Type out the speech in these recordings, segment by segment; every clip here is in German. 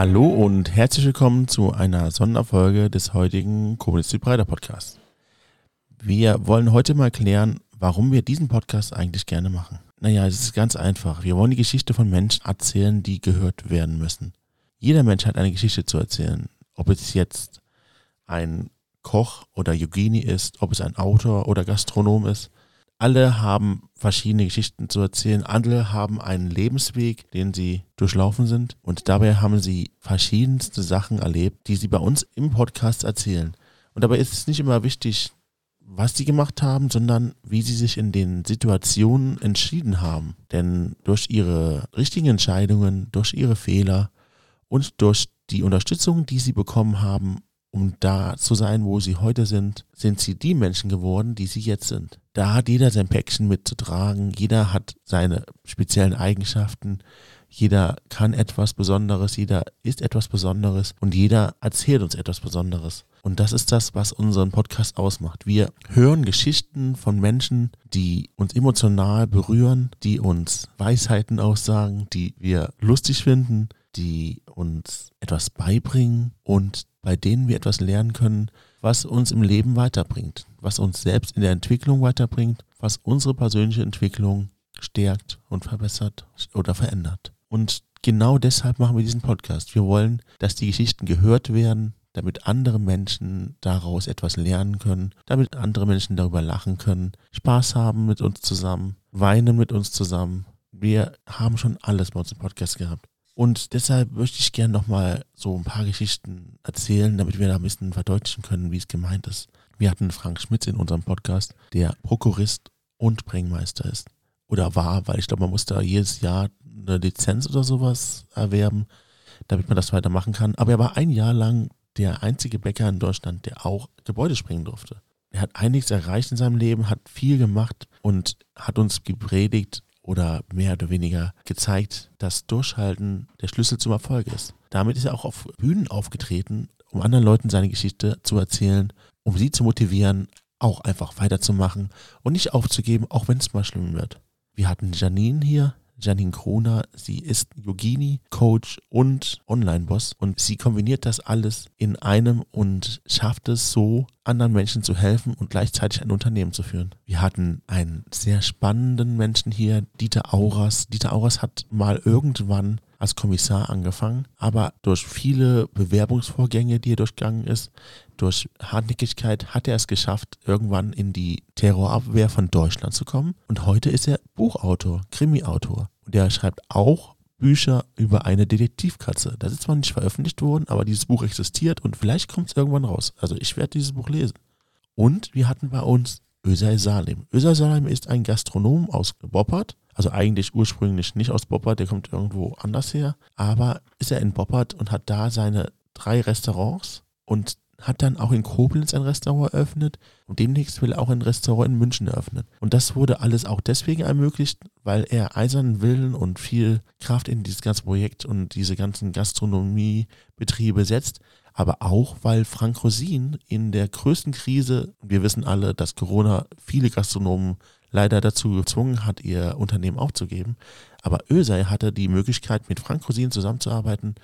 Hallo und herzlich willkommen zu einer Sonderfolge des heutigen Kommunistisch Breiter Podcasts. Wir wollen heute mal klären, warum wir diesen Podcast eigentlich gerne machen. Naja, es ist ganz einfach. Wir wollen die Geschichte von Menschen erzählen, die gehört werden müssen. Jeder Mensch hat eine Geschichte zu erzählen. Ob es jetzt ein Koch oder Yogini ist, ob es ein Autor oder Gastronom ist. Alle haben verschiedene Geschichten zu erzählen. Alle haben einen Lebensweg, den sie durchlaufen sind. Und dabei haben sie verschiedenste Sachen erlebt, die sie bei uns im Podcast erzählen. Und dabei ist es nicht immer wichtig, was sie gemacht haben, sondern wie sie sich in den Situationen entschieden haben. Denn durch ihre richtigen Entscheidungen, durch ihre Fehler und durch die Unterstützung, die sie bekommen haben, um da zu sein, wo sie heute sind, sind sie die Menschen geworden, die sie jetzt sind. Da hat jeder sein Päckchen mitzutragen, jeder hat seine speziellen Eigenschaften, jeder kann etwas Besonderes, jeder ist etwas Besonderes und jeder erzählt uns etwas Besonderes. Und das ist das, was unseren Podcast ausmacht. Wir hören Geschichten von Menschen, die uns emotional berühren, die uns Weisheiten aussagen, die wir lustig finden, die uns etwas beibringen und bei denen wir etwas lernen können, was uns im Leben weiterbringt, was uns selbst in der Entwicklung weiterbringt, was unsere persönliche Entwicklung stärkt und verbessert oder verändert. Und genau deshalb machen wir diesen Podcast. Wir wollen, dass die Geschichten gehört werden, damit andere Menschen daraus etwas lernen können, damit andere Menschen darüber lachen können, Spaß haben mit uns zusammen, weinen mit uns zusammen. Wir haben schon alles bei uns im Podcast gehabt. Und deshalb möchte ich gerne nochmal so ein paar Geschichten erzählen, damit wir da ein bisschen verdeutlichen können, wie es gemeint ist. Wir hatten Frank Schmitz in unserem Podcast, der Prokurist und Bringmeister ist. Oder war, weil ich glaube, man muss da jedes Jahr eine Lizenz oder sowas erwerben, damit man das weitermachen kann. Aber er war ein Jahr lang der einzige Bäcker in Deutschland, der auch Gebäude springen durfte. Er hat einiges erreicht in seinem Leben, hat viel gemacht und hat uns gepredigt, oder mehr oder weniger gezeigt, dass Durchhalten der Schlüssel zum Erfolg ist. Damit ist er auch auf Bühnen aufgetreten, um anderen Leuten seine Geschichte zu erzählen, um sie zu motivieren, auch einfach weiterzumachen und nicht aufzugeben, auch wenn es mal schlimm wird. Wir hatten Janine hier, Janine Kroner. Sie ist Yogini, Coach und Online-Boss und sie kombiniert das alles in einem und schafft es so, anderen Menschen zu helfen und gleichzeitig ein Unternehmen zu führen. Wir hatten einen sehr spannenden Menschen hier, Dieter Auras. Dieter Auras hat mal irgendwann als Kommissar angefangen, aber durch viele Bewerbungsvorgänge, die er durchgegangen ist, durch Hartnäckigkeit hat er es geschafft, irgendwann in die Terrorabwehr von Deutschland zu kommen. Und heute ist er Buchautor, Krimiautor. Und er schreibt auch Bücher über eine Detektivkatze. Das ist zwar nicht veröffentlicht worden, aber dieses Buch existiert und vielleicht kommt es irgendwann raus. Also ich werde dieses Buch lesen. Und wir hatten bei uns Özay Salim. Özay Salim ist ein Gastronom aus Boppard. Also eigentlich ursprünglich nicht aus Boppard, der kommt irgendwo anders her. Aber ist er in Boppard und hat da seine drei Restaurants und hat dann auch in Koblenz ein Restaurant eröffnet und demnächst will er auch ein Restaurant in München eröffnen. Und das wurde alles auch deswegen ermöglicht, weil er eisernen Willen und viel Kraft in dieses ganze Projekt und diese ganzen Gastronomiebetriebe setzt, aber auch, weil Frank Rosin in der größten Krise, wir wissen alle, dass Corona viele Gastronomen leider dazu gezwungen hat, ihr Unternehmen aufzugeben, aber Ösei hatte die Möglichkeit, mit Frank Rosin zusammenzuarbeiten.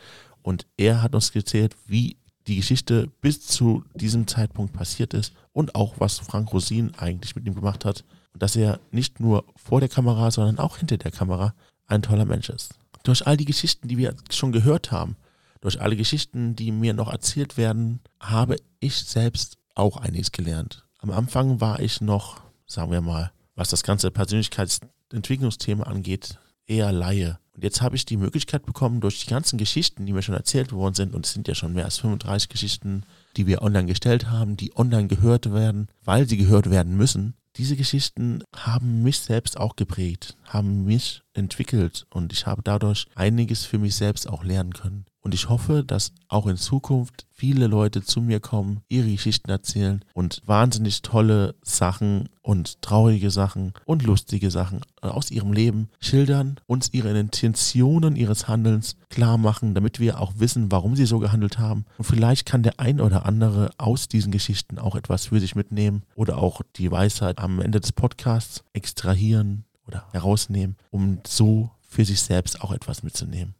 Und er hat uns gezählt, wie die Geschichte bis zu diesem Zeitpunkt passiert ist und auch was Frank Rosin eigentlich mit ihm gemacht hat. Und dass er nicht nur vor der Kamera, sondern auch hinter der Kamera ein toller Mensch ist. Durch all die Geschichten, die wir schon gehört haben, durch alle Geschichten, die mir noch erzählt werden, habe ich selbst auch einiges gelernt. Am Anfang war ich noch, sagen wir mal, was das ganze Persönlichkeitsentwicklungsthema angeht, eher Laie. Und jetzt habe ich die Möglichkeit bekommen, durch die ganzen Geschichten, die mir schon erzählt worden sind, und es sind ja schon mehr als 35 Geschichten, die wir online gestellt haben, die online gehört werden, weil sie gehört werden müssen. Diese Geschichten haben mich selbst auch geprägt, haben mich entwickelt und ich habe dadurch einiges für mich selbst auch lernen können. Und ich hoffe, dass auch in Zukunft viele Leute zu mir kommen, ihre Geschichten erzählen und wahnsinnig tolle Sachen und traurige Sachen und lustige Sachen aus ihrem Leben schildern, uns ihre Intentionen ihres Handelns klar machen, damit wir auch wissen, warum sie so gehandelt haben. Und vielleicht kann der ein oder andere aus diesen Geschichten auch etwas für sich mitnehmen oder auch die Weisheit am Ende des Podcasts extrahieren oder herausnehmen, um so für sich selbst auch etwas mitzunehmen.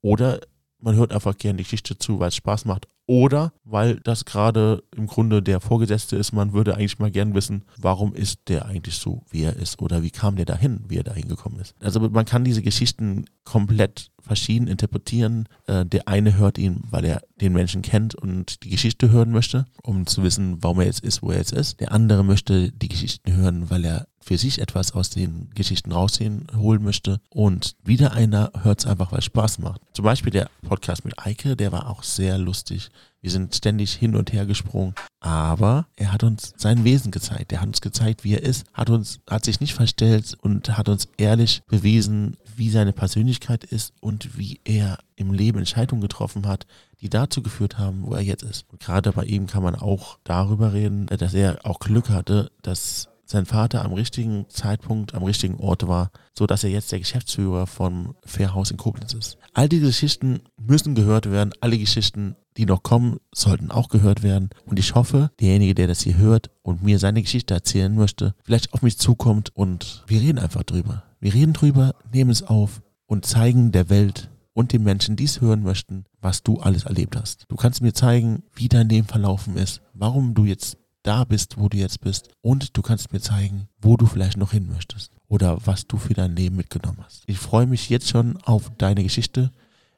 Oder man hört einfach gerne die Geschichte zu, weil es Spaß macht. Oder weil das gerade im Grunde der Vorgesetzte ist, man würde eigentlich mal gern wissen, warum ist der eigentlich so, wie er ist oder wie kam der dahin, wie er dahin gekommen ist. Also man kann diese Geschichten komplett verschieden interpretieren. Äh, der eine hört ihn, weil er den Menschen kennt und die Geschichte hören möchte, um zu wissen, warum er jetzt ist, wo er jetzt ist. Der andere möchte die Geschichten hören, weil er für sich etwas aus den Geschichten rausziehen, holen möchte. Und wieder einer hört es einfach, weil es Spaß macht. Zum Beispiel der Podcast mit Eike, der war auch sehr lustig. Wir sind ständig hin und her gesprungen. Aber er hat uns sein Wesen gezeigt. Er hat uns gezeigt, wie er ist, hat uns, hat sich nicht verstellt und hat uns ehrlich bewiesen, wie seine Persönlichkeit ist und wie er im Leben Entscheidungen getroffen hat, die dazu geführt haben, wo er jetzt ist. Und gerade bei ihm kann man auch darüber reden, dass er auch Glück hatte, dass sein Vater am richtigen Zeitpunkt am richtigen Ort war, so dass er jetzt der Geschäftsführer vom Fairhaus in Koblenz ist. All diese Geschichten müssen gehört werden. Alle Geschichten, die noch kommen, sollten auch gehört werden. Und ich hoffe, derjenige, der das hier hört und mir seine Geschichte erzählen möchte, vielleicht auf mich zukommt und wir reden einfach drüber. Wir reden drüber, nehmen es auf und zeigen der Welt und den Menschen, die es hören möchten, was du alles erlebt hast. Du kannst mir zeigen, wie dein Leben verlaufen ist, warum du jetzt da bist, wo du jetzt bist. Und du kannst mir zeigen, wo du vielleicht noch hin möchtest oder was du für dein Leben mitgenommen hast. Ich freue mich jetzt schon auf deine Geschichte.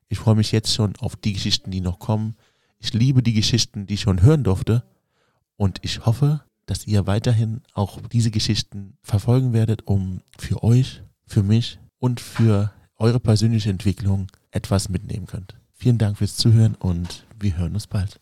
Ich freue mich jetzt schon auf die Geschichten, die noch kommen. Ich liebe die Geschichten, die ich schon hören durfte. Und ich hoffe, dass ihr weiterhin auch diese Geschichten verfolgen werdet, um für euch, für mich und für eure persönliche Entwicklung etwas mitnehmen könnt. Vielen Dank fürs Zuhören und wir hören uns bald.